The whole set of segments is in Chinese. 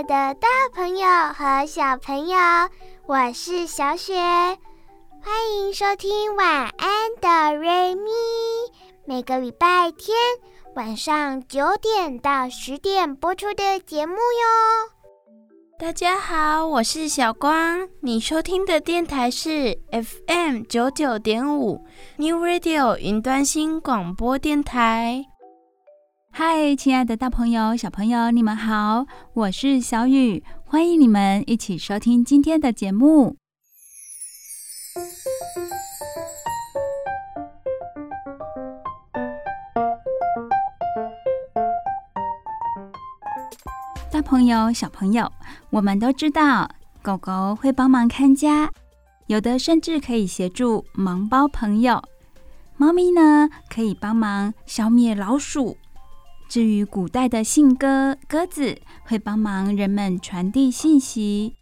爱的大朋友和小朋友，我是小雪，欢迎收听晚安的瑞咪。每个礼拜天晚上九点到十点播出的节目哟。大家好，我是小光，你收听的电台是 FM 九九点五 New Radio 云端新广播电台。嗨，亲爱的大朋友、小朋友，你们好，我是小雨，欢迎你们一起收听今天的节目。大朋友、小朋友，我们都知道，狗狗会帮忙看家，有的甚至可以协助忙包朋友。猫咪呢，可以帮忙消灭老鼠。至于古代的信鸽，鸽子会帮忙人们传递信息。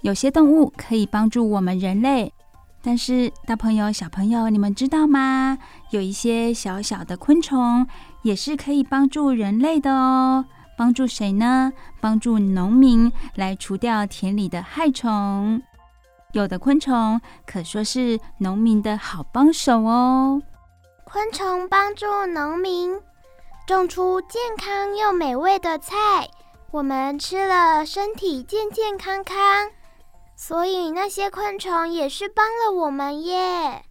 有些动物可以帮助我们人类，但是大朋友、小朋友，你们知道吗？有一些小小的昆虫也是可以帮助人类的哦。帮助谁呢？帮助农民来除掉田里的害虫。有的昆虫可说是农民的好帮手哦。昆虫帮助农民。种出健康又美味的菜，我们吃了身体健健康康，所以那些昆虫也是帮了我们耶。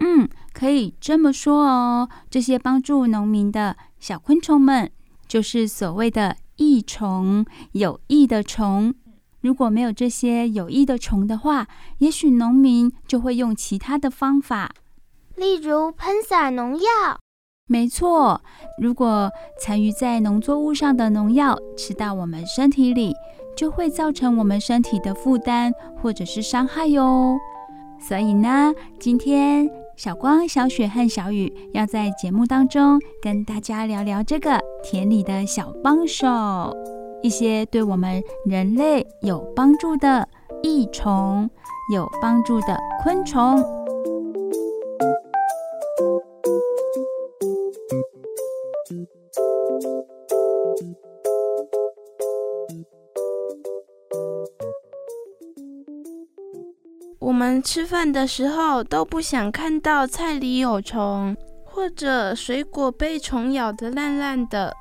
嗯，可以这么说哦。这些帮助农民的小昆虫们，就是所谓的益虫，有益的虫。如果没有这些有益的虫的话，也许农民就会用其他的方法，例如喷洒农药。没错，如果残余在农作物上的农药吃到我们身体里，就会造成我们身体的负担或者是伤害哟。所以呢，今天小光、小雪和小雨要在节目当中跟大家聊聊这个田里的小帮手，一些对我们人类有帮助的益虫，有帮助的昆虫。我们吃饭的时候都不想看到菜里有虫，或者水果被虫咬得烂烂的，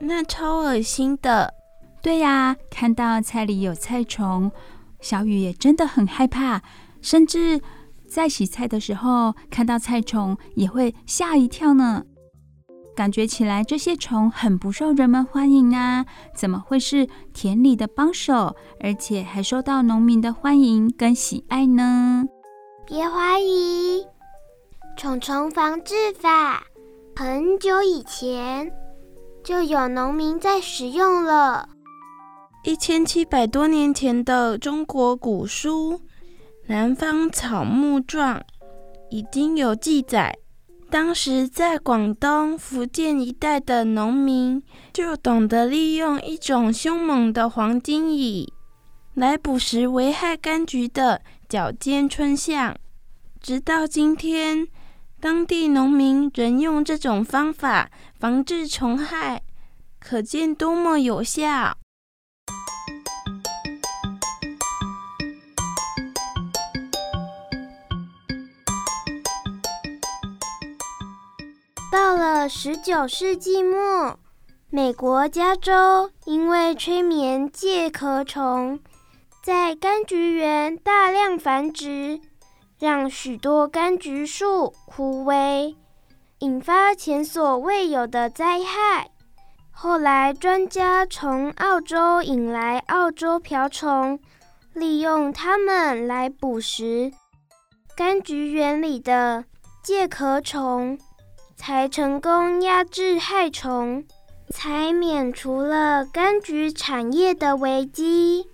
那超恶心的。对呀，看到菜里有菜虫，小雨也真的很害怕，甚至在洗菜的时候看到菜虫也会吓一跳呢。感觉起来这些虫很不受人们欢迎啊！怎么会是田里的帮手，而且还受到农民的欢迎跟喜爱呢？别怀疑，虫虫防治法很久以前就有农民在使用了。一千七百多年前的中国古书《南方草木状》已经有记载。当时在广东、福建一带的农民就懂得利用一种凶猛的黄金蚁来捕食危害柑橘的脚尖春象。直到今天，当地农民仍用这种方法防治虫害，可见多么有效。到了十九世纪末，美国加州因为催眠介壳虫在柑橘园大量繁殖，让许多柑橘树枯萎，引发前所未有的灾害。后来，专家从澳洲引来澳洲瓢虫，利用它们来捕食柑橘园里的介壳虫。才成功压制害虫，才免除了柑橘产业的危机。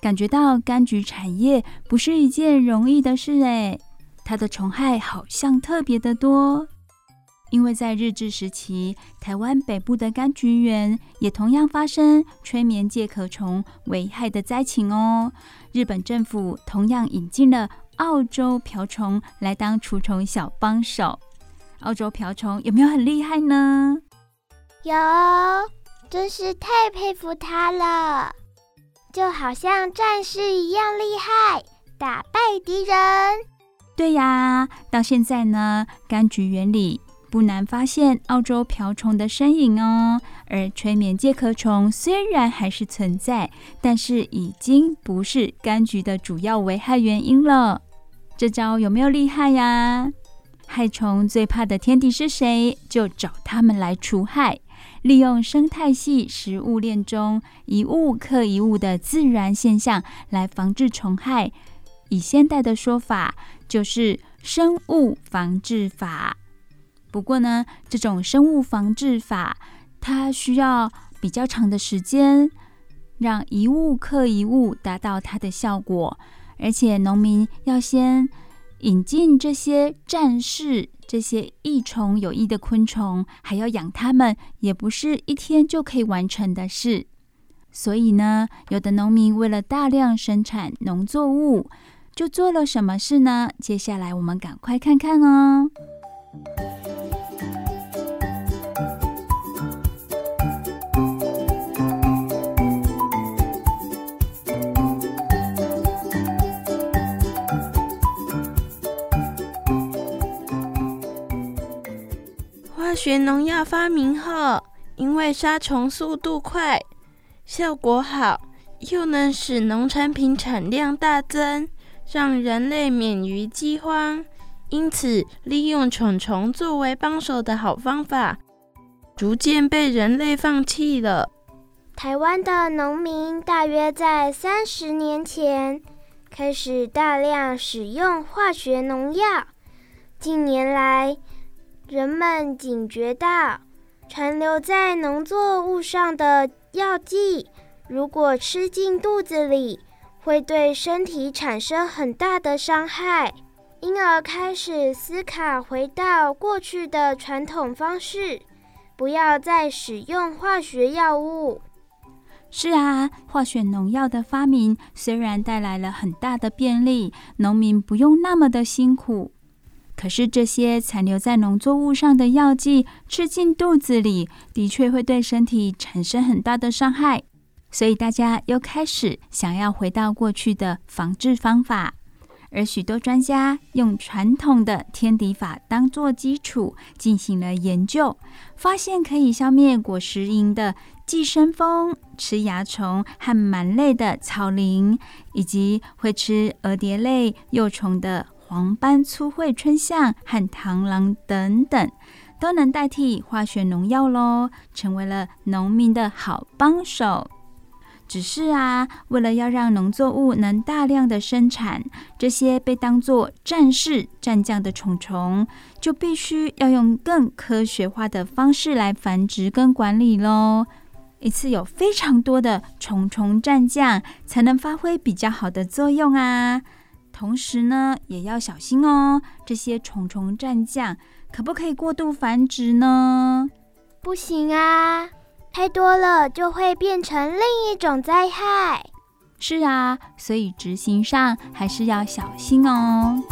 感觉到柑橘产业不是一件容易的事诶，它的虫害好像特别的多。因为在日治时期，台湾北部的柑橘园也同样发生催眠介壳虫危害的灾情哦。日本政府同样引进了澳洲瓢虫来当除虫小帮手。澳洲瓢虫有没有很厉害呢？有，真是太佩服它了，就好像战士一样厉害，打败敌人。对呀，到现在呢，柑橘园里。不难发现澳洲瓢虫的身影哦，而催眠介壳虫虽然还是存在，但是已经不是柑橘的主要危害原因了。这招有没有厉害呀？害虫最怕的天敌是谁？就找他们来除害，利用生态系食物链中一物克一物的自然现象来防治虫害。以现代的说法，就是生物防治法。不过呢，这种生物防治法，它需要比较长的时间，让一物克一物达到它的效果。而且农民要先引进这些战士、这些益虫有益的昆虫，还要养它们，也不是一天就可以完成的事。所以呢，有的农民为了大量生产农作物，就做了什么事呢？接下来我们赶快看看哦。化学农药发明后，因为杀虫速度快、效果好，又能使农产品产量大增，让人类免于饥荒，因此利用虫虫作为帮手的好方法，逐渐被人类放弃了。台湾的农民大约在三十年前开始大量使用化学农药，近年来，人们警觉到，残留在农作物上的药剂，如果吃进肚子里，会对身体产生很大的伤害，因而开始思考回到过去的传统方式，不要再使用化学药物。是啊，化学农药的发明虽然带来了很大的便利，农民不用那么的辛苦。可是这些残留在农作物上的药剂吃进肚子里，的确会对身体产生很大的伤害。所以大家又开始想要回到过去的防治方法，而许多专家用传统的天敌法当做基础进行了研究，发现可以消灭果实蝇的寄生蜂、吃蚜虫和螨类的草蛉，以及会吃蛾蝶类幼虫的。黄斑粗喙春象和螳螂等等，都能代替化学农药喽，成为了农民的好帮手。只是啊，为了要让农作物能大量的生产，这些被当作战士、战将的虫虫，就必须要用更科学化的方式来繁殖跟管理喽。一次有非常多的虫虫战将，才能发挥比较好的作用啊。同时呢，也要小心哦。这些虫虫战将可不可以过度繁殖呢？不行啊，太多了就会变成另一种灾害。是啊，所以执行上还是要小心哦。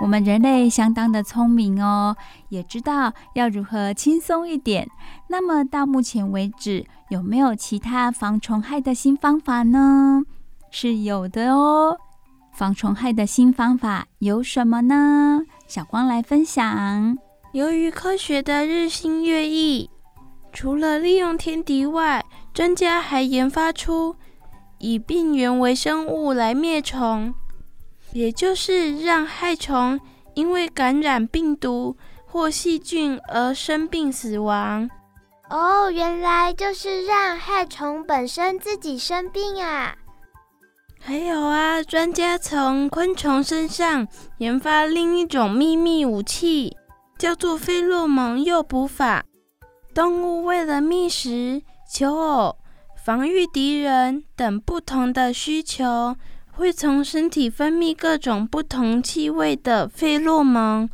我们人类相当的聪明哦，也知道要如何轻松一点。那么到目前为止，有没有其他防虫害的新方法呢？是有的哦。防虫害的新方法有什么呢？小光来分享。由于科学的日新月异，除了利用天敌外，专家还研发出以病原微生物来灭虫。也就是让害虫因为感染病毒或细菌而生病死亡。哦，原来就是让害虫本身自己生病啊！还有啊，专家从昆虫身上研发另一种秘密武器，叫做费洛蒙诱捕法。动物为了觅食、求偶、防御敌人等不同的需求，会从身体分泌各种不同气味的费洛蒙。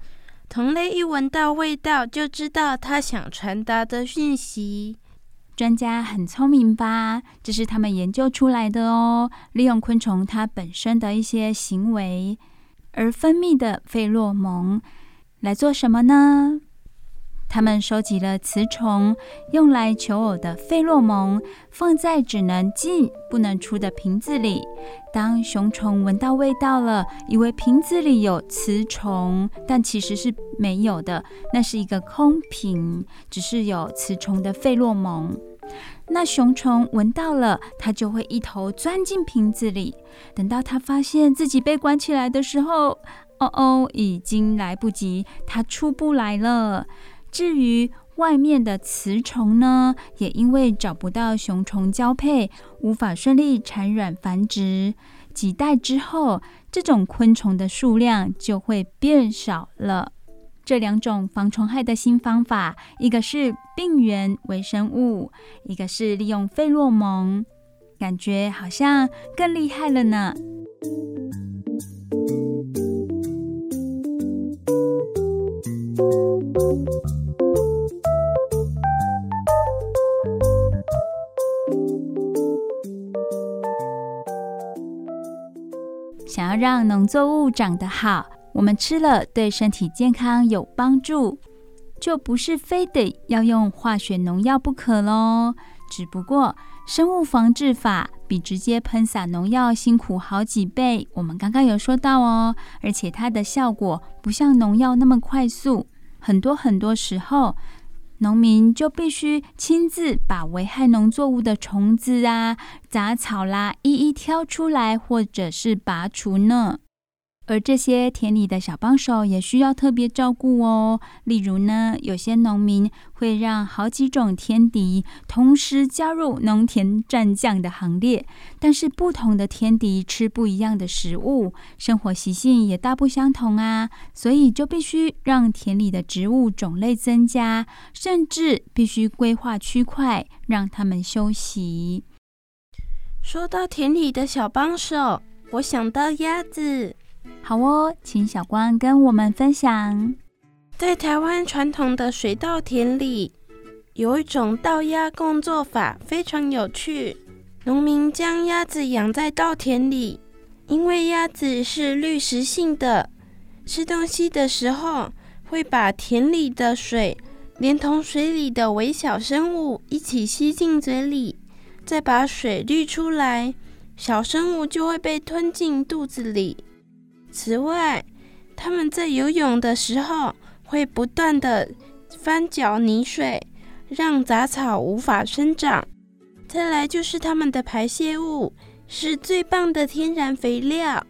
同类一闻到味道，就知道它想传达的讯息。专家很聪明吧？这是他们研究出来的哦。利用昆虫它本身的一些行为而分泌的费洛蒙来做什么呢？他们收集了雌虫用来求偶的费洛蒙，放在只能进不能出的瓶子里。当雄虫闻到味道了，以为瓶子里有雌虫，但其实是没有的，那是一个空瓶，只是有雌虫的费洛蒙。那雄虫闻到了，它就会一头钻进瓶子里。等到它发现自己被关起来的时候，哦哦，已经来不及，它出不来了。至于外面的雌虫呢，也因为找不到雄虫交配，无法顺利产卵繁殖。几代之后，这种昆虫的数量就会变少了。这两种防虫害的新方法，一个是病原微生物，一个是利用费洛蒙，感觉好像更厉害了呢。让农作物长得好，我们吃了对身体健康有帮助，就不是非得要用化学农药不可喽。只不过生物防治法比直接喷洒农药辛苦好几倍，我们刚刚有说到哦，而且它的效果不像农药那么快速，很多很多时候。农民就必须亲自把危害农作物的虫子啊、杂草啦，一一挑出来，或者是拔除呢。而这些田里的小帮手也需要特别照顾哦。例如呢，有些农民会让好几种天敌同时加入农田战将的行列，但是不同的天敌吃不一样的食物，生活习性也大不相同啊。所以就必须让田里的植物种类增加，甚至必须规划区块让他们休息。说到田里的小帮手，我想到鸭子。好哦，请小光跟我们分享。在台湾传统的水稻田里，有一种稻鸭共作法，非常有趣。农民将鸭子养在稻田里，因为鸭子是滤食性的，吃东西的时候会把田里的水连同水里的微小生物一起吸进嘴里，再把水滤出来，小生物就会被吞进肚子里。此外，他们在游泳的时候会不断地翻搅泥水，让杂草无法生长。再来就是它们的排泄物是最棒的天然肥料，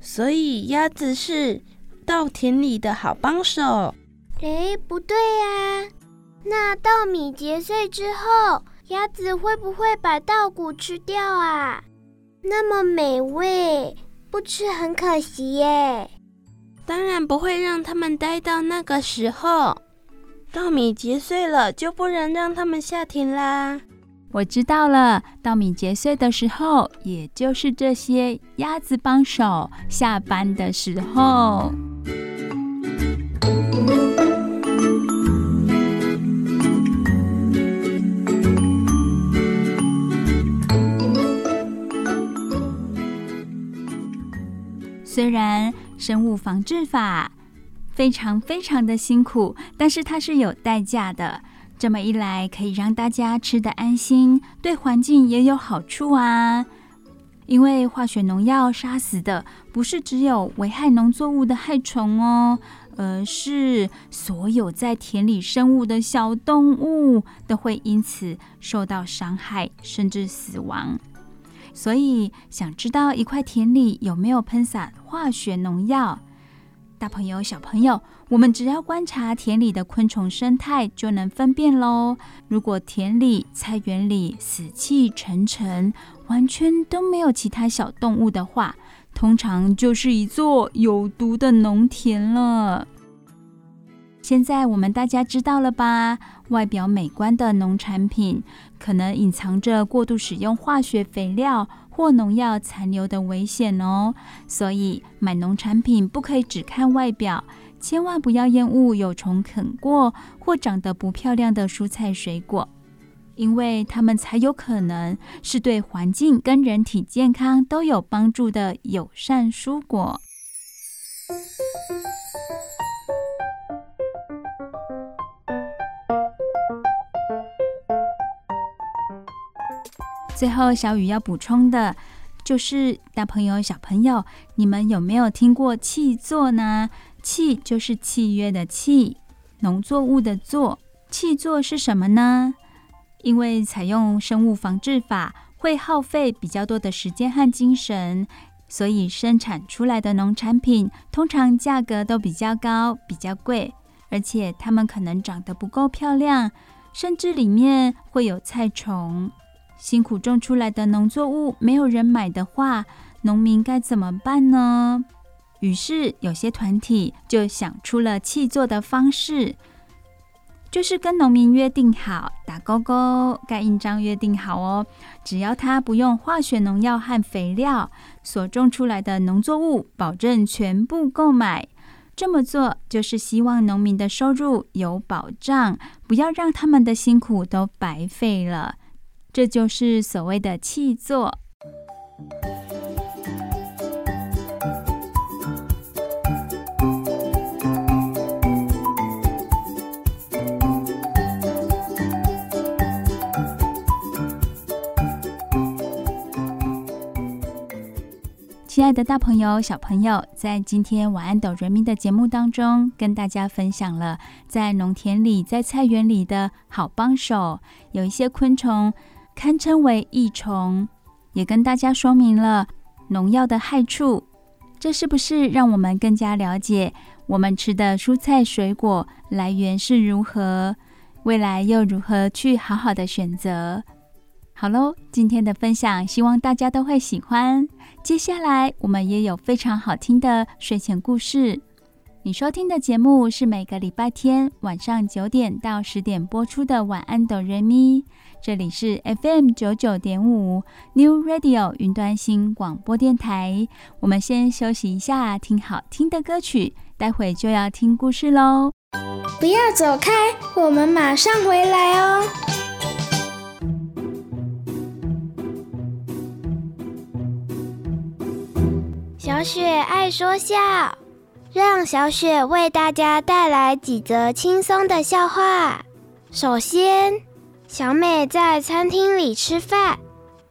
所以鸭子是稻田里的好帮手。诶，不对呀，那稻米结穗之后，鸭子会不会把稻谷吃掉啊？那么美味。不吃很可惜耶，当然不会让他们待到那个时候。稻米结穗了，就不能让他们下田啦。我知道了，稻米结穗的时候，也就是这些鸭子帮手下班的时候。虽然生物防治法非常非常的辛苦，但是它是有代价的。这么一来，可以让大家吃得安心，对环境也有好处啊。因为化学农药杀死的不是只有危害农作物的害虫哦，而是所有在田里生物的小动物都会因此受到伤害，甚至死亡。所以，想知道一块田里有没有喷洒化学农药，大朋友、小朋友，我们只要观察田里的昆虫生态，就能分辨喽。如果田里、菜园里死气沉沉，完全都没有其他小动物的话，通常就是一座有毒的农田了。现在我们大家知道了吧？外表美观的农产品，可能隐藏着过度使用化学肥料或农药残留的危险哦。所以买农产品不可以只看外表，千万不要厌恶有虫啃过或长得不漂亮的蔬菜水果，因为它们才有可能是对环境跟人体健康都有帮助的友善蔬果。最后，小雨要补充的，就是大朋友、小朋友，你们有没有听过契作呢？契就是契约的契，农作物的作。契作是什么呢？因为采用生物防治法，会耗费比较多的时间和精神，所以生产出来的农产品通常价格都比较高、比较贵，而且它们可能长得不够漂亮，甚至里面会有菜虫。辛苦种出来的农作物没有人买的话，农民该怎么办呢？于是有些团体就想出了契作的方式，就是跟农民约定好，打勾勾盖印章约定好哦，只要他不用化学农药和肥料，所种出来的农作物保证全部购买。这么做就是希望农民的收入有保障，不要让他们的辛苦都白费了。这就是所谓的气作。亲爱的大朋友、小朋友，在今天晚安哆瑞咪的节目当中，跟大家分享了在农田里、在菜园里的好帮手，有一些昆虫。堪称为益虫，也跟大家说明了农药的害处。这是不是让我们更加了解我们吃的蔬菜水果来源是如何？未来又如何去好好的选择？好喽，今天的分享希望大家都会喜欢。接下来我们也有非常好听的睡前故事。你收听的节目是每个礼拜天晚上九点到十点播出的晚安哆瑞咪。这里是 FM 九九点五 New Radio 云端新广播电台。我们先休息一下，听好听的歌曲，待会就要听故事喽。不要走开，我们马上回来哦。小雪爱说笑，让小雪为大家带来几则轻松的笑话。首先。小美在餐厅里吃饭，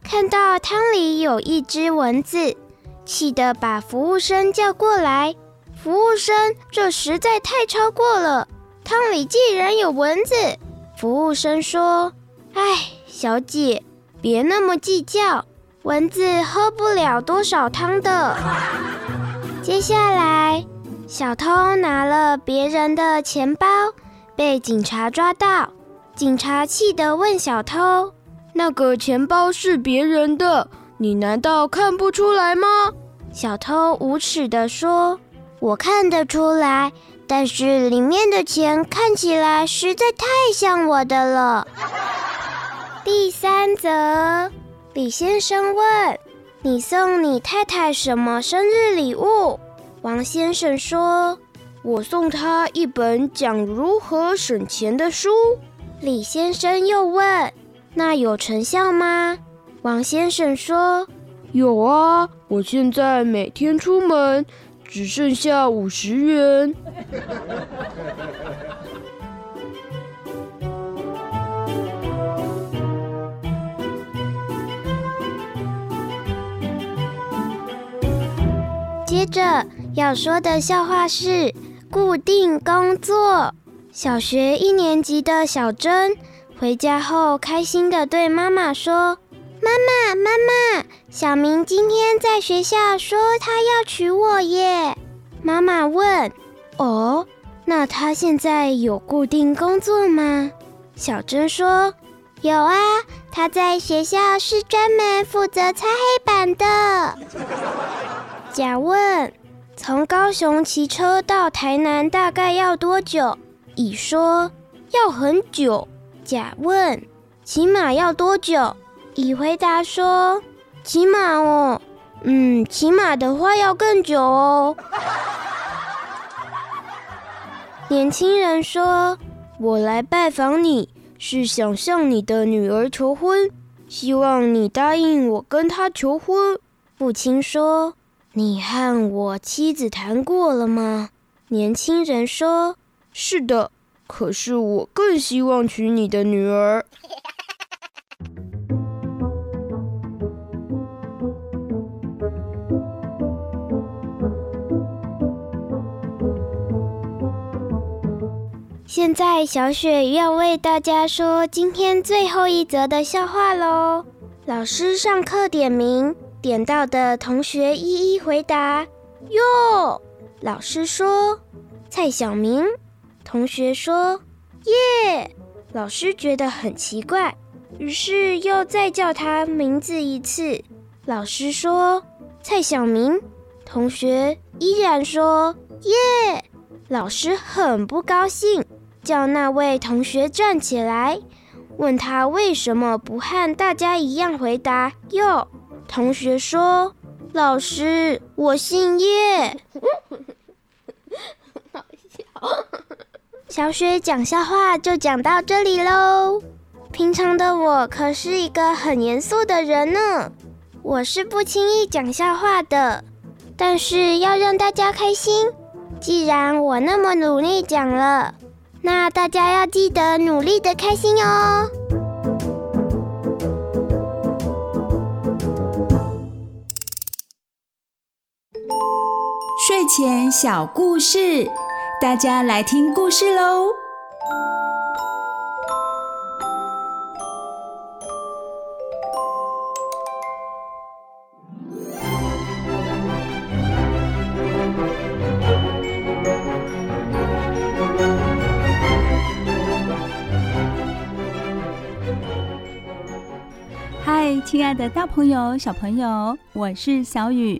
看到汤里有一只蚊子，气得把服务生叫过来。服务生，这实在太超过了，汤里竟然有蚊子！服务生说：“哎，小姐，别那么计较，蚊子喝不了多少汤的。”接下来，小偷拿了别人的钱包，被警察抓到。警察气得问小偷：“那个钱包是别人的，你难道看不出来吗？”小偷无耻地说：“我看得出来，但是里面的钱看起来实在太像我的了。”第三则，李先生问：“你送你太太什么生日礼物？”王先生说：“我送他一本讲如何省钱的书。”李先生又问：“那有成效吗？”王先生说：“有啊，我现在每天出门只剩下五十元。” 接着要说的笑话是固定工作。小学一年级的小珍回家后，开心地对妈妈说：“妈妈，妈妈，小明今天在学校说他要娶我耶！”妈妈问：“哦，那他现在有固定工作吗？”小珍说：“有啊，他在学校是专门负责擦黑板的。”甲问：“从高雄骑车到台南大概要多久？”乙说：“要很久。”甲问：“骑马要多久？”乙回答说：“骑马哦，嗯，骑马的话要更久哦。”年轻人说：“我来拜访你是想向你的女儿求婚，希望你答应我跟她求婚。”父亲说：“你和我妻子谈过了吗？”年轻人说：“是的。”可是我更希望娶你的女儿。现在小雪要为大家说今天最后一则的笑话喽。老师上课点名，点到的同学一一回答。哟，老师说蔡小明。同学说：“耶！”老师觉得很奇怪，于是又再叫他名字一次。老师说：“蔡小明。”同学依然说：“耶！”老师很不高兴，叫那位同学站起来，问他为什么不和大家一样回答“哟”。同学说：“老师，我姓叶。”好笑。小雪讲笑话就讲到这里喽。平常的我可是一个很严肃的人呢，我是不轻易讲笑话的。但是要让大家开心，既然我那么努力讲了，那大家要记得努力的开心哦。前小故事。大家来听故事喽！嗨，亲爱的大朋友、小朋友，我是小雨。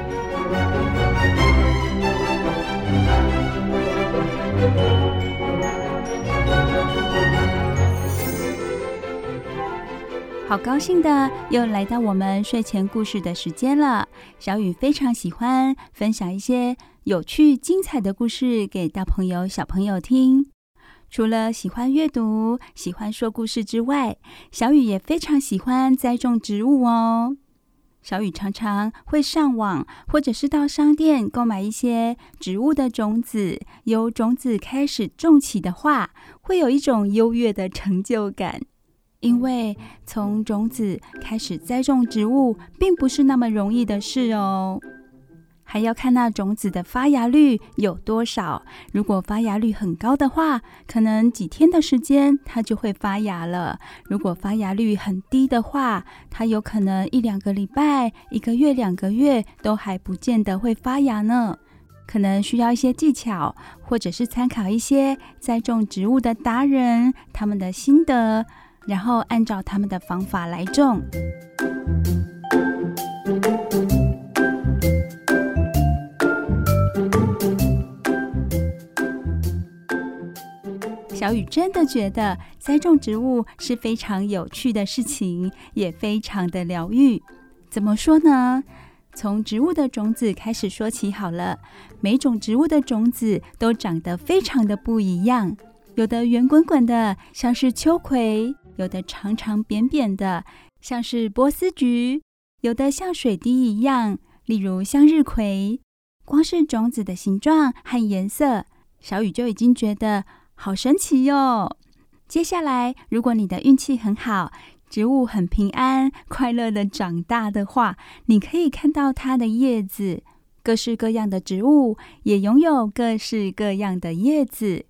好高兴的，又来到我们睡前故事的时间了。小雨非常喜欢分享一些有趣、精彩的故事给大朋友、小朋友听。除了喜欢阅读、喜欢说故事之外，小雨也非常喜欢栽种植物哦。小雨常常会上网或者是到商店购买一些植物的种子，由种子开始种起的话，会有一种优越的成就感。因为从种子开始栽种植物，并不是那么容易的事哦，还要看那种子的发芽率有多少。如果发芽率很高的话，可能几天的时间它就会发芽了；如果发芽率很低的话，它有可能一两个礼拜、一个月、两个月都还不见得会发芽呢。可能需要一些技巧，或者是参考一些栽种植物的达人他们的心得。然后按照他们的方法来种。小雨真的觉得栽种植物是非常有趣的事情，也非常的疗愈。怎么说呢？从植物的种子开始说起好了。每种植物的种子都长得非常的不一样，有的圆滚滚的，像是秋葵。有的长长扁扁的，像是波斯菊；有的像水滴一样，例如向日葵。光是种子的形状和颜色，小雨就已经觉得好神奇哟。接下来，如果你的运气很好，植物很平安、快乐的长大的话，你可以看到它的叶子各式各样的植物也拥有各式各样的叶子，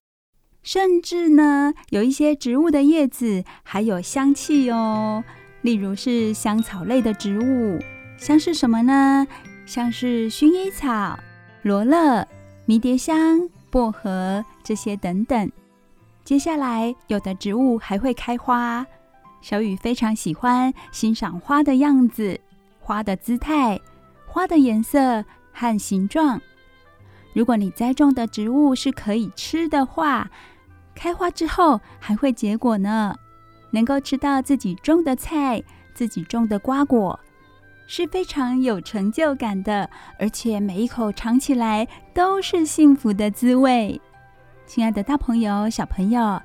甚至呢，有一些植物的叶子还有香气哦。例如是香草类的植物，像是什么呢？像是薰衣草、罗勒、迷迭香、薄荷这些等等。接下来，有的植物还会开花。小雨非常喜欢欣赏花的样子、花的姿态、花的颜色和形状。如果你栽种的植物是可以吃的话，开花之后还会结果呢。能够吃到自己种的菜、自己种的瓜果，是非常有成就感的，而且每一口尝起来都是幸福的滋味。亲爱的大朋友、小朋友，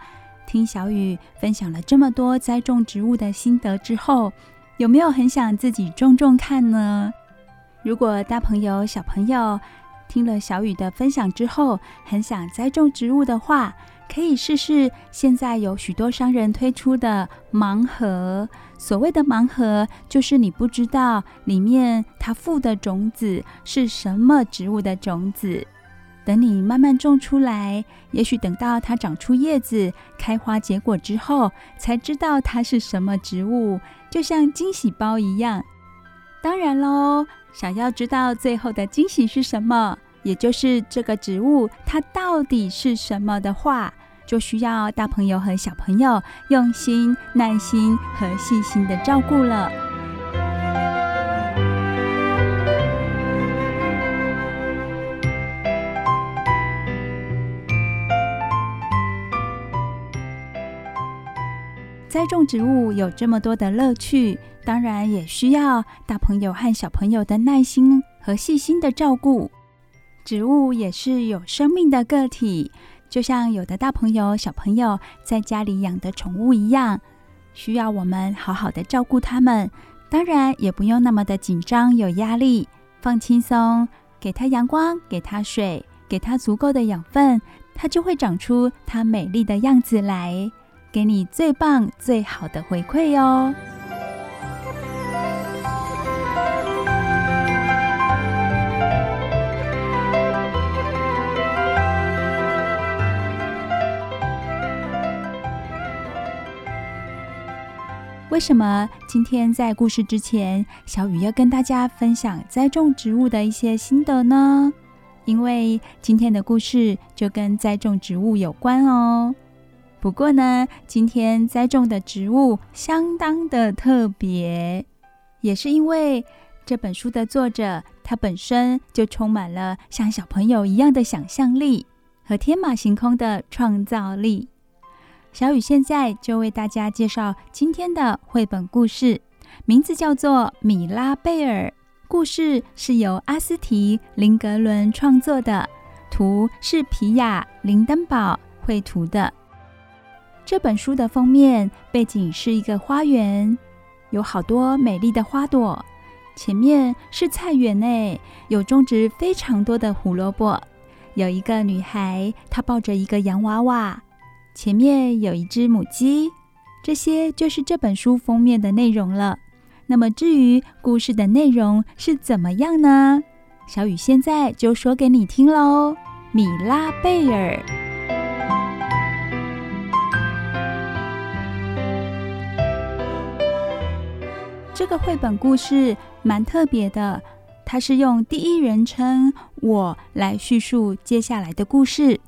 听小雨分享了这么多栽种植物的心得之后，有没有很想自己种种看呢？如果大朋友、小朋友听了小雨的分享之后，很想栽种植物的话，可以试试，现在有许多商人推出的盲盒。所谓的盲盒，就是你不知道里面它附的种子是什么植物的种子。等你慢慢种出来，也许等到它长出叶子、开花结果之后，才知道它是什么植物，就像惊喜包一样。当然喽，想要知道最后的惊喜是什么？也就是这个植物它到底是什么的话，就需要大朋友和小朋友用心、耐心和细心的照顾了。栽种植物有这么多的乐趣，当然也需要大朋友和小朋友的耐心和细心的照顾。植物也是有生命的个体，就像有的大朋友、小朋友在家里养的宠物一样，需要我们好好的照顾它们。当然，也不用那么的紧张、有压力，放轻松，给它阳光，给它水，给它足够的养分，它就会长出它美丽的样子来，给你最棒、最好的回馈哦。为什么今天在故事之前，小雨要跟大家分享栽种植物的一些心得呢？因为今天的故事就跟栽种植物有关哦。不过呢，今天栽种的植物相当的特别，也是因为这本书的作者他本身就充满了像小朋友一样的想象力和天马行空的创造力。小雨现在就为大家介绍今天的绘本故事，名字叫做《米拉贝尔》。故事是由阿斯提·林格伦创作的，图是皮亚·林登堡绘图的。这本书的封面背景是一个花园，有好多美丽的花朵。前面是菜园内，有种植非常多的胡萝卜。有一个女孩，她抱着一个洋娃娃。前面有一只母鸡，这些就是这本书封面的内容了。那么至于故事的内容是怎么样呢？小雨现在就说给你听喽。米拉贝尔，这个绘本故事蛮特别的，它是用第一人称我来叙述接下来的故事。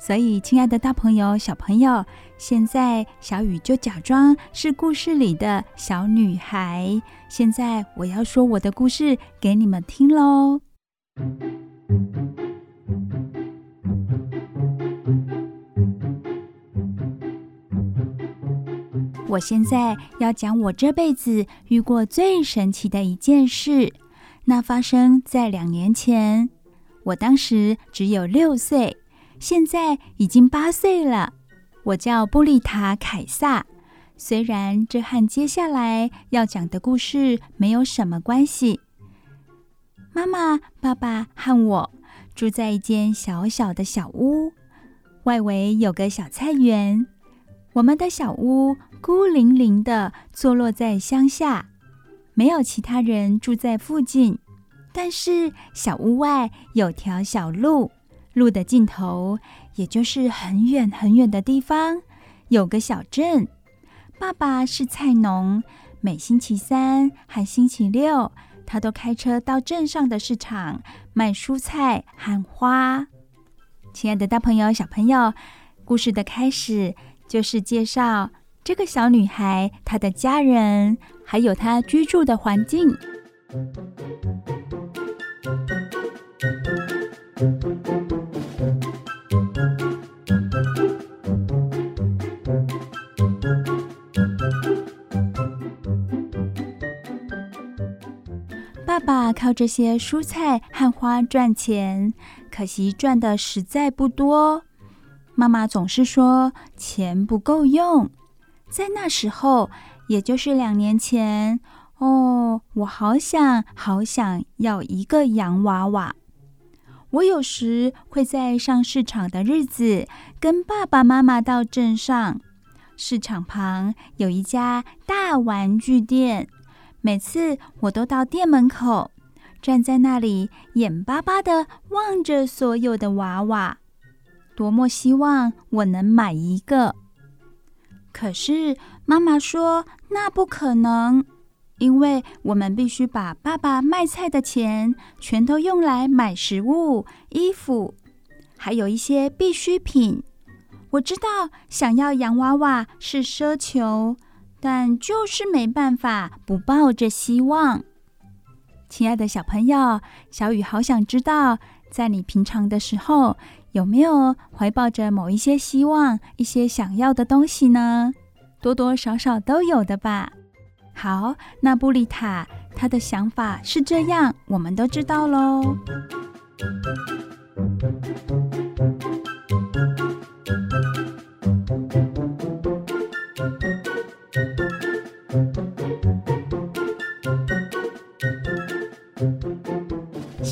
所以，亲爱的大朋友、小朋友，现在小雨就假装是故事里的小女孩。现在我要说我的故事给你们听喽。我现在要讲我这辈子遇过最神奇的一件事，那发生在两年前，我当时只有六岁。现在已经八岁了，我叫布丽塔·凯撒。虽然这和接下来要讲的故事没有什么关系。妈妈、爸爸和我住在一间小小的小屋，外围有个小菜园。我们的小屋孤零零的坐落在乡下，没有其他人住在附近。但是小屋外有条小路，路的尽头，也就是很远很远的地方，有个小镇。爸爸是菜农，每星期三和星期六，他都开车到镇上的市场卖蔬菜和花。亲爱的大朋友、小朋友，故事的开始就是介绍这个小女孩、她的家人，还有她居住的环境。爸靠这些蔬菜和花赚钱，可惜赚的实在不多。妈妈总是说钱不够用。在那时候，也就是两年前，哦，我好想好想要一个洋娃娃。我有时会在上市场的日子，跟爸爸妈妈到镇上。市场旁有一家大玩具店，每次我都到店门口，站在那里，眼巴巴地望着所有的娃娃，多么希望我能买一个。可是妈妈说那不可能。因为我们必须把爸爸卖菜的钱全都用来买食物、衣服，还有一些必需品。我知道想要洋娃娃是奢求，但就是没办法不抱着希望。亲爱的小朋友，小雨好想知道，在你平常的时候有没有怀抱着某一些希望、一些想要的东西呢？多多少少都有的吧。好，那布丽塔她的想法是这样，我们都知道喽。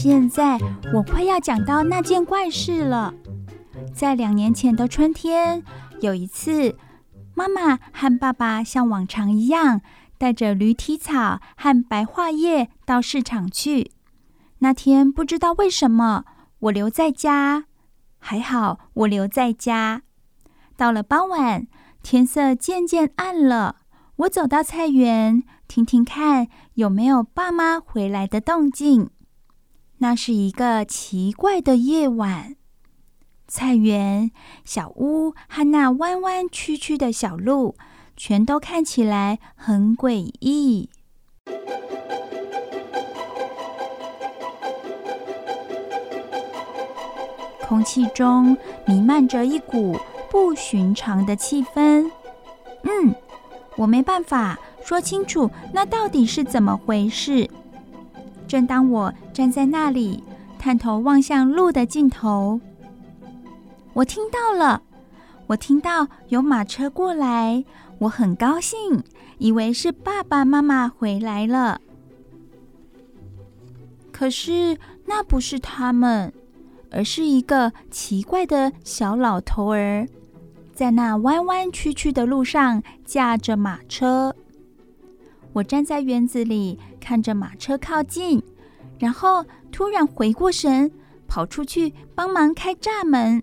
现在我快要讲到那件怪事了。在两年前的春天，有一次，妈妈和爸爸像往常一样。带着驴蹄草和白桦叶到市场去。那天不知道为什么我留在家，还好我留在家。到了傍晚，天色渐渐暗了，我走到菜园，听听看有没有爸妈回来的动静。那是一个奇怪的夜晚，菜园、小屋和那弯弯曲曲的小路。全都看起来很诡异，空气中弥漫着一股不寻常的气氛。嗯，我没办法说清楚那到底是怎么回事。正当我站在那里，探头望向路的尽头，我听到了，我听到有马车过来。我很高兴，以为是爸爸妈妈回来了。可是那不是他们，而是一个奇怪的小老头儿，在那弯弯曲曲的路上驾着马车。我站在园子里看着马车靠近，然后突然回过神，跑出去帮忙开栅门，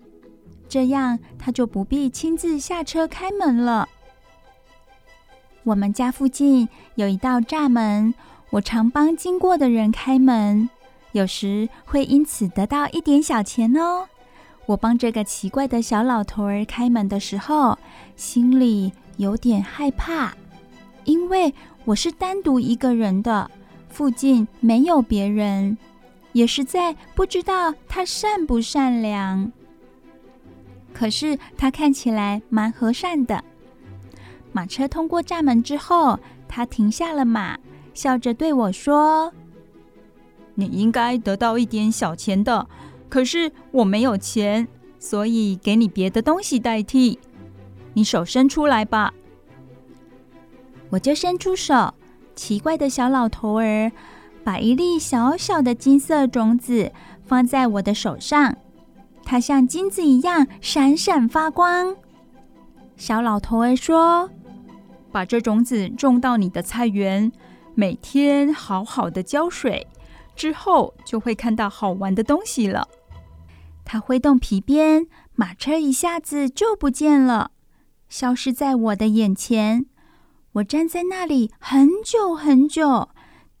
这样他就不必亲自下车开门了。我们家附近有一道栅门，我常帮经过的人开门，有时会因此得到一点小钱哦。我帮这个奇怪的小老头儿开门的时候，心里有点害怕，因为我是单独一个人的，附近没有别人，也实在不知道他善不善良。可是他看起来蛮和善的。马车通过栅门之后，他停下了马，笑着对我说：“你应该得到一点小钱的，可是我没有钱，所以给你别的东西代替。你手伸出来吧。”我就伸出手，奇怪的小老头儿把一粒小小的金色种子放在我的手上，它像金子一样闪闪发光。小老头儿说。把这种子种到你的菜园，每天好好的浇水，之后就会看到好玩的东西了。他挥动皮鞭，马车一下子就不见了，消失在我的眼前。我站在那里很久很久，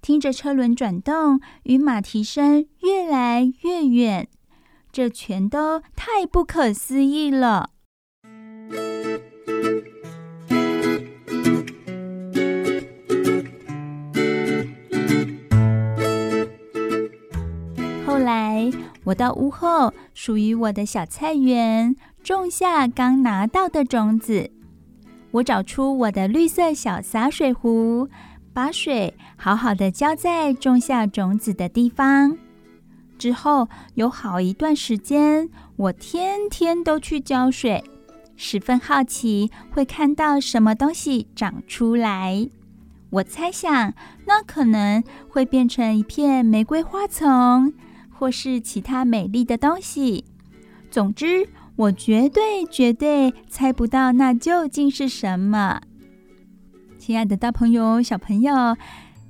听着车轮转动与马蹄声越来越远，这全都太不可思议了。后来，我到屋后属于我的小菜园，种下刚拿到的种子。我找出我的绿色小洒水壶，把水好好的浇在种下种子的地方。之后有好一段时间，我天天都去浇水，十分好奇会看到什么东西长出来。我猜想，那可能会变成一片玫瑰花丛。或是其他美丽的东西。总之，我绝对绝对猜不到那究竟是什么。亲爱的大朋友、小朋友，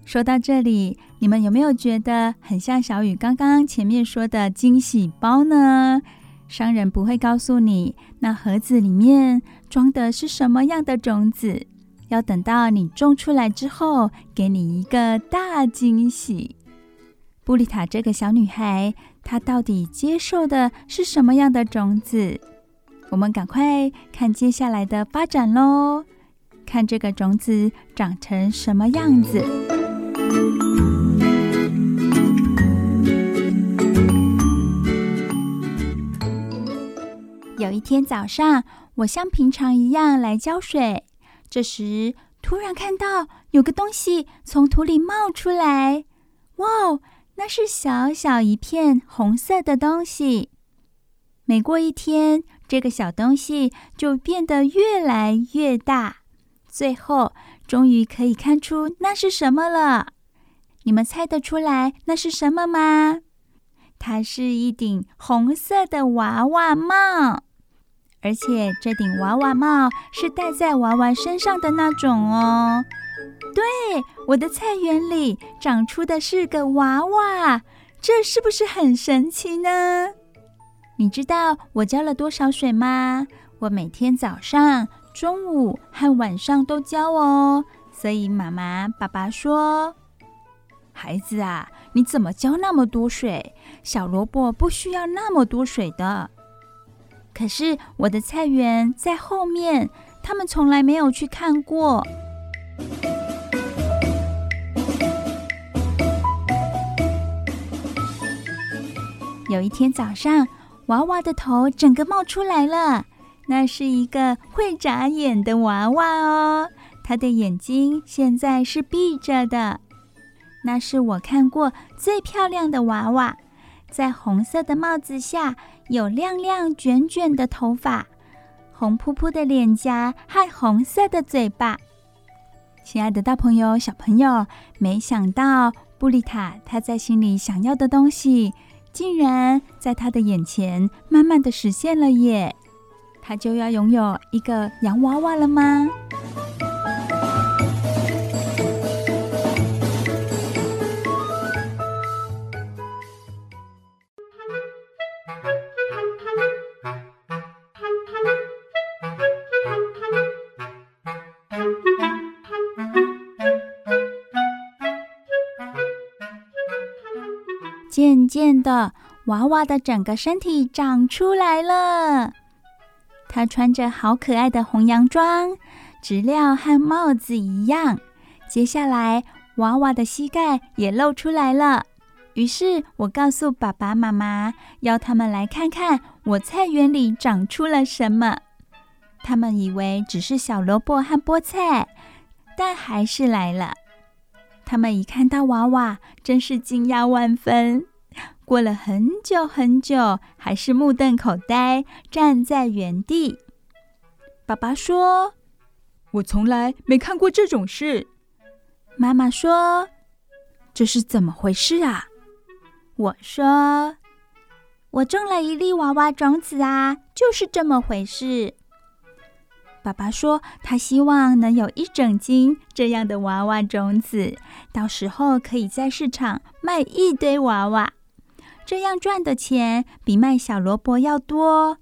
说到这里，你们有没有觉得很像小雨刚刚前面说的惊喜包呢？商人不会告诉你那盒子里面装的是什么样的种子，要等到你种出来之后，给你一个大惊喜。布丽塔这个小女孩，它到底接受的是什么样的种子？我们赶快看接下来的发展喽，看这个种子长成什么样子。有一天早上，我像平常一样来浇水，这时突然看到有个东西从土里冒出来，哇！那是小小一片红色的东西。每过一天，这个小东西就变得越来越大，最后终于可以看出那是什么了。你们猜得出来那是什么吗？它是一顶红色的娃娃帽，而且这顶娃娃帽是戴在娃娃身上的那种哦。对，我的菜园里长出的是个娃娃，这是不是很神奇呢？你知道我浇了多少水吗？我每天早上、中午和晚上都浇哦。所以妈妈、爸爸说：“孩子啊，你怎么浇那么多水？小萝卜不需要那么多水的。”可是我的菜园在后面，他们从来没有去看过。有一天早上，娃娃的头整个冒出来了。那是一个会眨眼的娃娃哦，它的眼睛现在是闭着的。那是我看过最漂亮的娃娃，在红色的帽子下有亮亮卷卷的头发，红扑扑的脸颊和红色的嘴巴。亲爱的大朋友、小朋友，没想到布丽塔她在心里想要的东西。竟然在他的眼前慢慢的实现了耶！他就要拥有一个洋娃娃了吗？渐的，娃娃的整个身体长出来了。她穿着好可爱的红洋装，质料和帽子一样。接下来，娃娃的膝盖也露出来了。于是我告诉爸爸妈妈，要他们来看看我菜园里长出了什么。他们以为只是小萝卜和菠菜，但还是来了。他们一看到娃娃，真是惊讶万分。过了很久很久，还是目瞪口呆，站在原地。爸爸说：“我从来没看过这种事。”妈妈说：“这是怎么回事啊？”我说：“我种了一粒娃娃种子啊，就是这么回事。”爸爸说他希望能有一整斤这样的娃娃种子，到时候可以在市场卖一堆娃娃，这样赚的钱比卖小萝卜要多。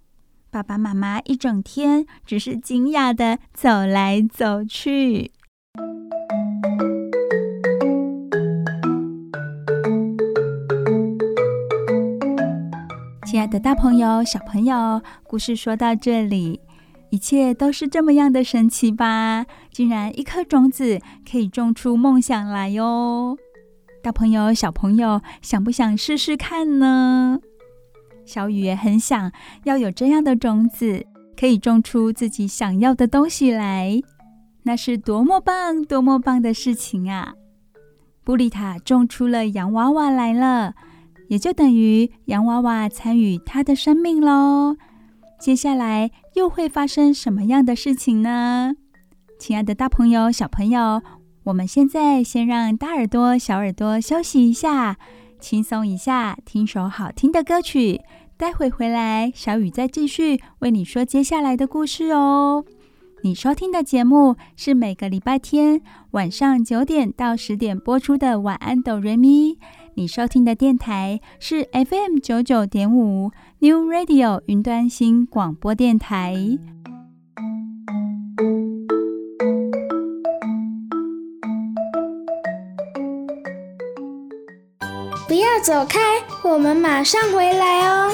爸爸妈妈一整天只是惊讶地走来走去。亲爱的大朋友、小朋友，故事说到这里，一切都是这么样的神奇吧？竟然一颗种子可以种出梦想来哟！大朋友、小朋友，想不想试试看呢？小雨也很想要有这样的种子，可以种出自己想要的东西来，那是多么棒、多么棒的事情啊！布丽塔种出了洋娃娃来了。也就等于洋娃娃参与他的生命喽。接下来又会发生什么样的事情呢？亲爱的大朋友、小朋友，我们现在先让大耳朵、小耳朵休息一下，轻松一下，听首好听的歌曲。待会回来，小雨再继续为你说接下来的故事哦。你收听的节目是每个礼拜天晚上九点到十点播出的《晚安，哆瑞咪》。你收听的电台是 FM 九九点五 New Radio 云端新广播电台。走开，我们马上回来哦。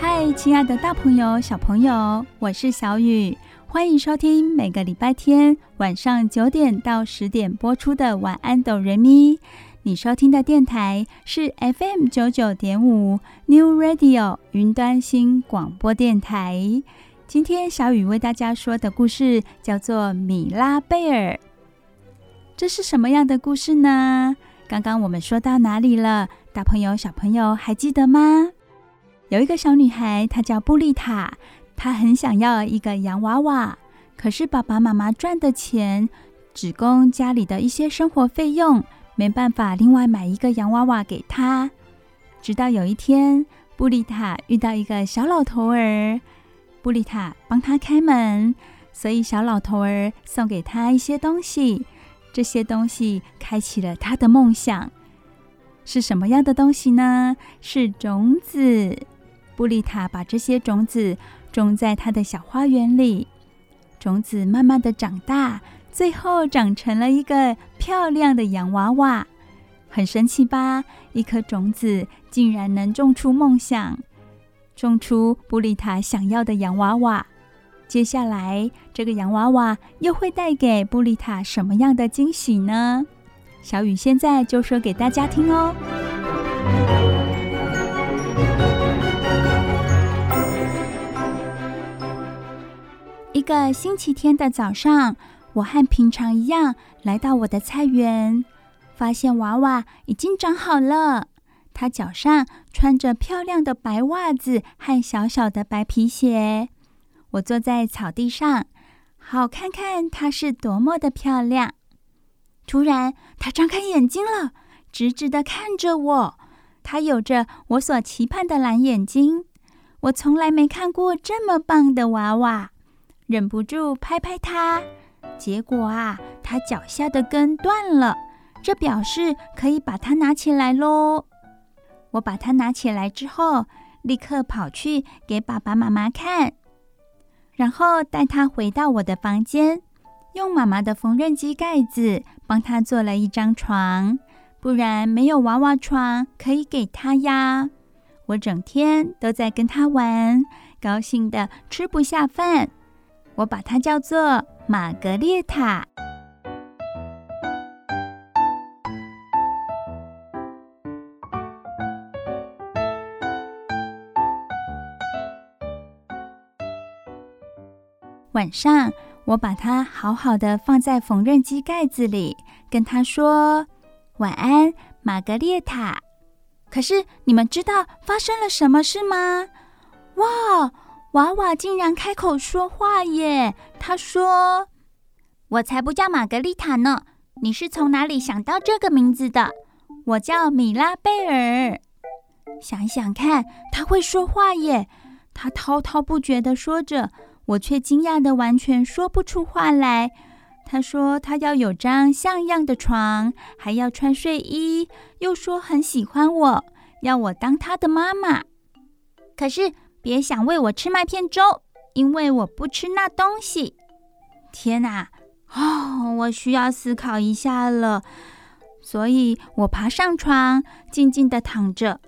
嗨亲爱的大朋友、小朋友，我是小雨，欢迎收听每个礼拜天晚上九点到十点播出的《晚安，哆瑞咪》。你收听的电台是 FM 九九点五 New Radio 云端新广播电台。今天小雨为大家说的故事叫做《米拉贝尔》。这是什么样的故事呢？刚刚我们说到哪里了？大朋友、小朋友还记得吗？有一个小女孩，她叫布丽塔，她很想要一个洋娃娃，可是爸爸妈妈赚的钱只供家里的一些生活费用，没办法另外买一个洋娃娃给他。直到有一天，布丽塔遇到一个小老头儿，布丽塔帮他开门，所以小老头儿送给他一些东西，这些东西开启了他的梦想。是什么样的东西呢？是种子。布丽塔把这些种子种在她的小花园里，种子慢慢的长大，最后长成了一个漂亮的洋娃娃。很神奇吧？一颗种子竟然能种出梦想，种出布丽塔想要的洋娃娃。接下来，这个洋娃娃又会带给布丽塔什么样的惊喜呢？小雨现在就说给大家听哦。一个星期天的早上，我和平常一样来到我的菜园，发现娃娃已经长好了。他脚上穿着漂亮的白袜子和小小的白皮鞋。我坐在草地上，好看看它是多么的漂亮。突然，它张开眼睛了，直直地看着我。它有着我所期盼的蓝眼睛。我从来没看过这么棒的娃娃。忍不住拍拍它，结果啊，他脚下的根断了，这表示可以把它拿起来喽。我把它拿起来之后，立刻跑去给爸爸妈妈看，然后带它回到我的房间，用妈妈的缝纫机盖子帮它做了一张床，不然没有娃娃床可以给它呀。我整天都在跟它玩，高兴的吃不下饭。我把它叫做玛格丽塔。晚上，我把它好好的放在缝纫机盖子里，跟它说晚安，玛格丽塔。可是，你们知道发生了什么事吗？哇！娃娃竟然开口说话耶！他说：“我才不叫玛格丽塔呢！你是从哪里想到这个名字的？我叫米拉贝尔。想想看，他会说话耶！他滔滔不绝地说着，我却惊讶得完全说不出话来。他说他要有张像样的床，还要穿睡衣，又说很喜欢我，要我当他的妈妈。可是别想喂我吃麦片粥，因为我不吃那东西。天哪！哦，我需要思考一下了。所以我爬上床，静静地躺着。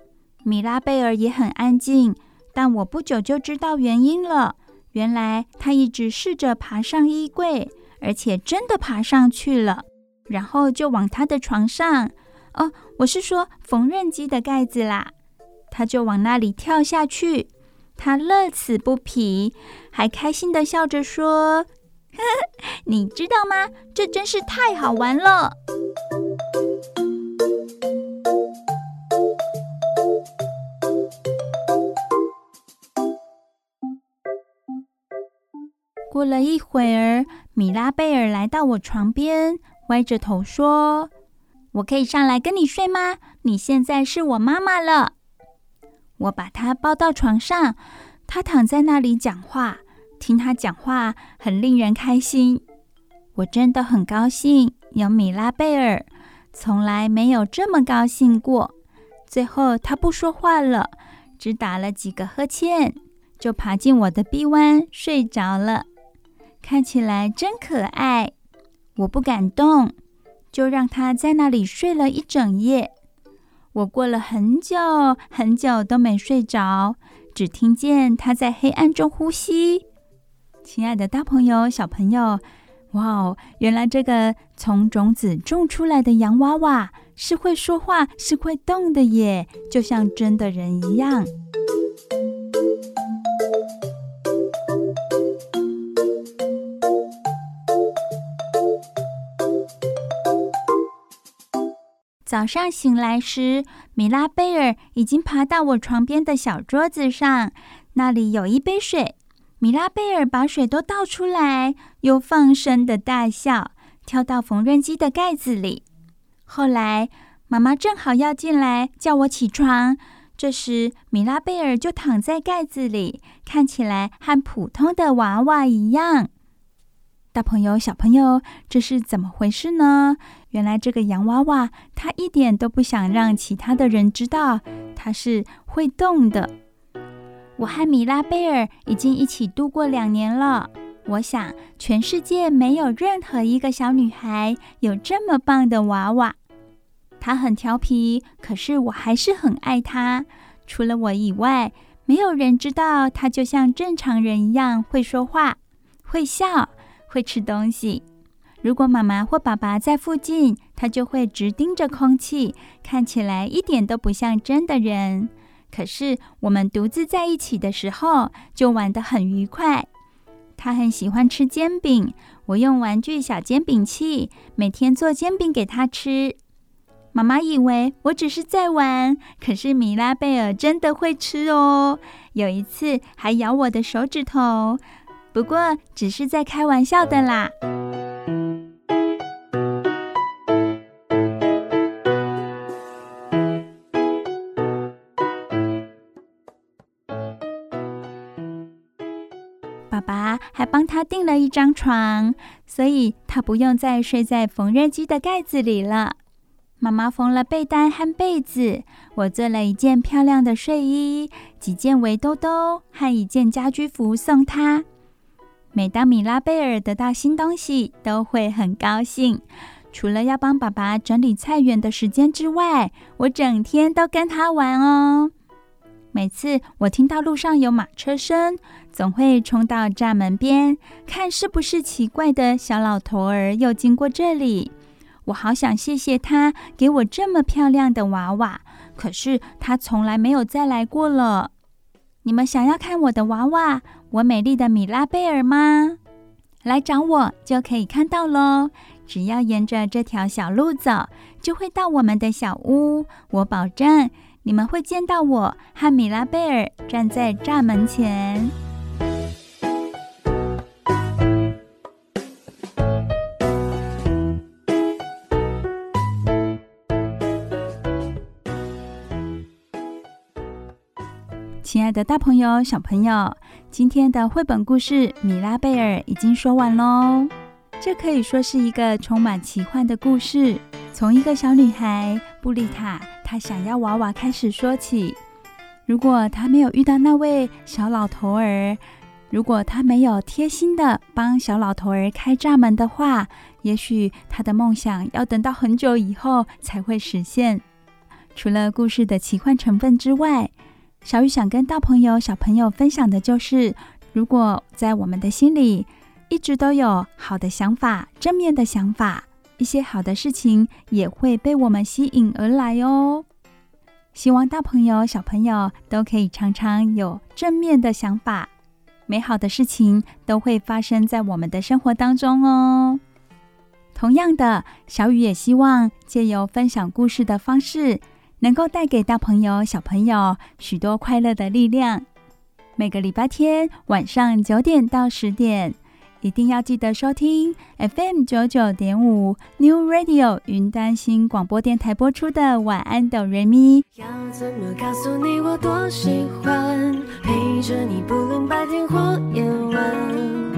米拉贝尔也很安静，但我不久就知道原因了。原来他一直试着爬上衣柜，而且真的爬上去了，然后就往他的床上，哦，我是说缝纫机的盖子啦，他就往那里跳下去。他乐此不疲，还开心的笑着说：“呵呵，你知道吗？这真是太好玩了。”过了一会儿，米拉贝尔来到我床边，歪着头说：“我可以上来跟你睡吗？你现在是我妈妈了。”我把他抱到床上，他躺在那里讲话，听他讲话很令人开心。我真的很高兴有米拉贝尔，从来没有这么高兴过。最后，他不说话了，只打了几个呵欠，就爬进我的臂弯睡着了。看起来真可爱，我不敢动，就让他在那里睡了一整夜。我过了很久很久都没睡着，只听见他在黑暗中呼吸。亲爱的大朋友、小朋友，哇哦！原来这个从种子种出来的洋娃娃是会说话、是会动的耶，就像真的人一样。早上醒来时，米拉贝尔已经爬到我床边的小桌子上，那里有一杯水。米拉贝尔把水都倒出来，又放声的大笑，跳到缝纫机的盖子里。后来，妈妈正好要进来叫我起床，这时米拉贝尔就躺在盖子里，看起来和普通的娃娃一样。大朋友、小朋友，这是怎么回事呢？原来这个洋娃娃，它一点都不想让其他的人知道它是会动的。我和米拉贝尔已经一起度过两年了。我想，全世界没有任何一个小女孩有这么棒的娃娃。她很调皮，可是我还是很爱她。除了我以外，没有人知道她就像正常人一样会说话、会笑。会吃东西。如果妈妈或爸爸在附近，他就会直盯着空气，看起来一点都不像真的人。可是我们独自在一起的时候，就玩得很愉快。他很喜欢吃煎饼，我用玩具小煎饼器每天做煎饼给他吃。妈妈以为我只是在玩，可是米拉贝尔真的会吃哦。有一次还咬我的手指头。不过，只是在开玩笑的啦。爸爸还帮他订了一张床，所以他不用再睡在缝纫机的盖子里了。妈妈缝了被单和被子，我做了一件漂亮的睡衣，几件围兜兜和一件家居服送他。每当米拉贝尔得到新东西，都会很高兴。除了要帮爸爸整理菜园的时间之外，我整天都跟他玩哦。每次我听到路上有马车声，总会冲到栅门边，看是不是奇怪的小老头儿又经过这里。我好想谢谢他给我这么漂亮的娃娃，可是他从来没有再来过了。你们想要看我的娃娃，我美丽的米拉贝尔吗？来找我就可以看到喽。只要沿着这条小路走，就会到我们的小屋。我保证你们会见到我和米拉贝尔站在栅门前。亲爱的大朋友、小朋友，今天的绘本故事《米拉贝尔》已经说完喽。这可以说是一个充满奇幻的故事，从一个小女孩布丽塔，她想要娃娃开始说起。如果她没有遇到那位小老头儿，如果她没有贴心的帮小老头儿开栅门的话，也许她的梦想要等到很久以后才会实现。除了故事的奇幻成分之外，小雨想跟大朋友、小朋友分享的就是，如果在我们的心里一直都有好的想法、正面的想法，一些好的事情也会被我们吸引而来哦。希望大朋友、小朋友都可以常常有正面的想法，美好的事情都会发生在我们的生活当中哦。同样的，小雨也希望借由分享故事的方式，能够带给大朋友、小朋友许多快乐的力量。每个礼拜天晚上九点到十点，一定要记得收听 FM 九九点五 New Radio 云端新广播电台播出的《晚安，哆瑞咪》。要怎么告诉你我多喜欢陪着你，不论白天或夜晚。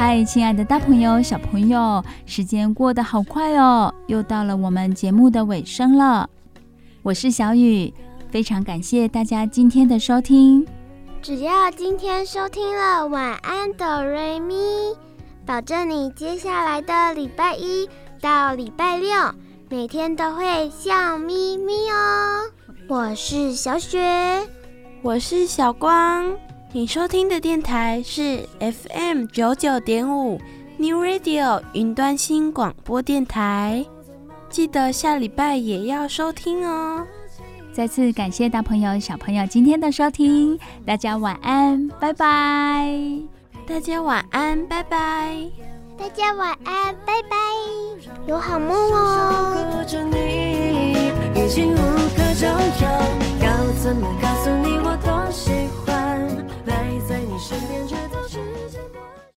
嗨，亲爱的大朋友、小朋友，时间过得好快哦，又到了我们节目的尾声了。我是小雨，非常感谢大家今天的收听。只要今天收听了晚安哆瑞咪，保证你接下来的礼拜一到礼拜六每天都会笑眯眯哦。我是小雪，我是小光。你收听的电台是 FM 九九点五 New Radio 云端新广播电台，记得下礼拜也要收听哦。再次感谢大朋友、小朋友今天的收听，大家晚安，拜拜。大家晚安，拜拜。大家晚安，拜拜。有好梦哦。已经无可救药，要怎么告诉你我身边。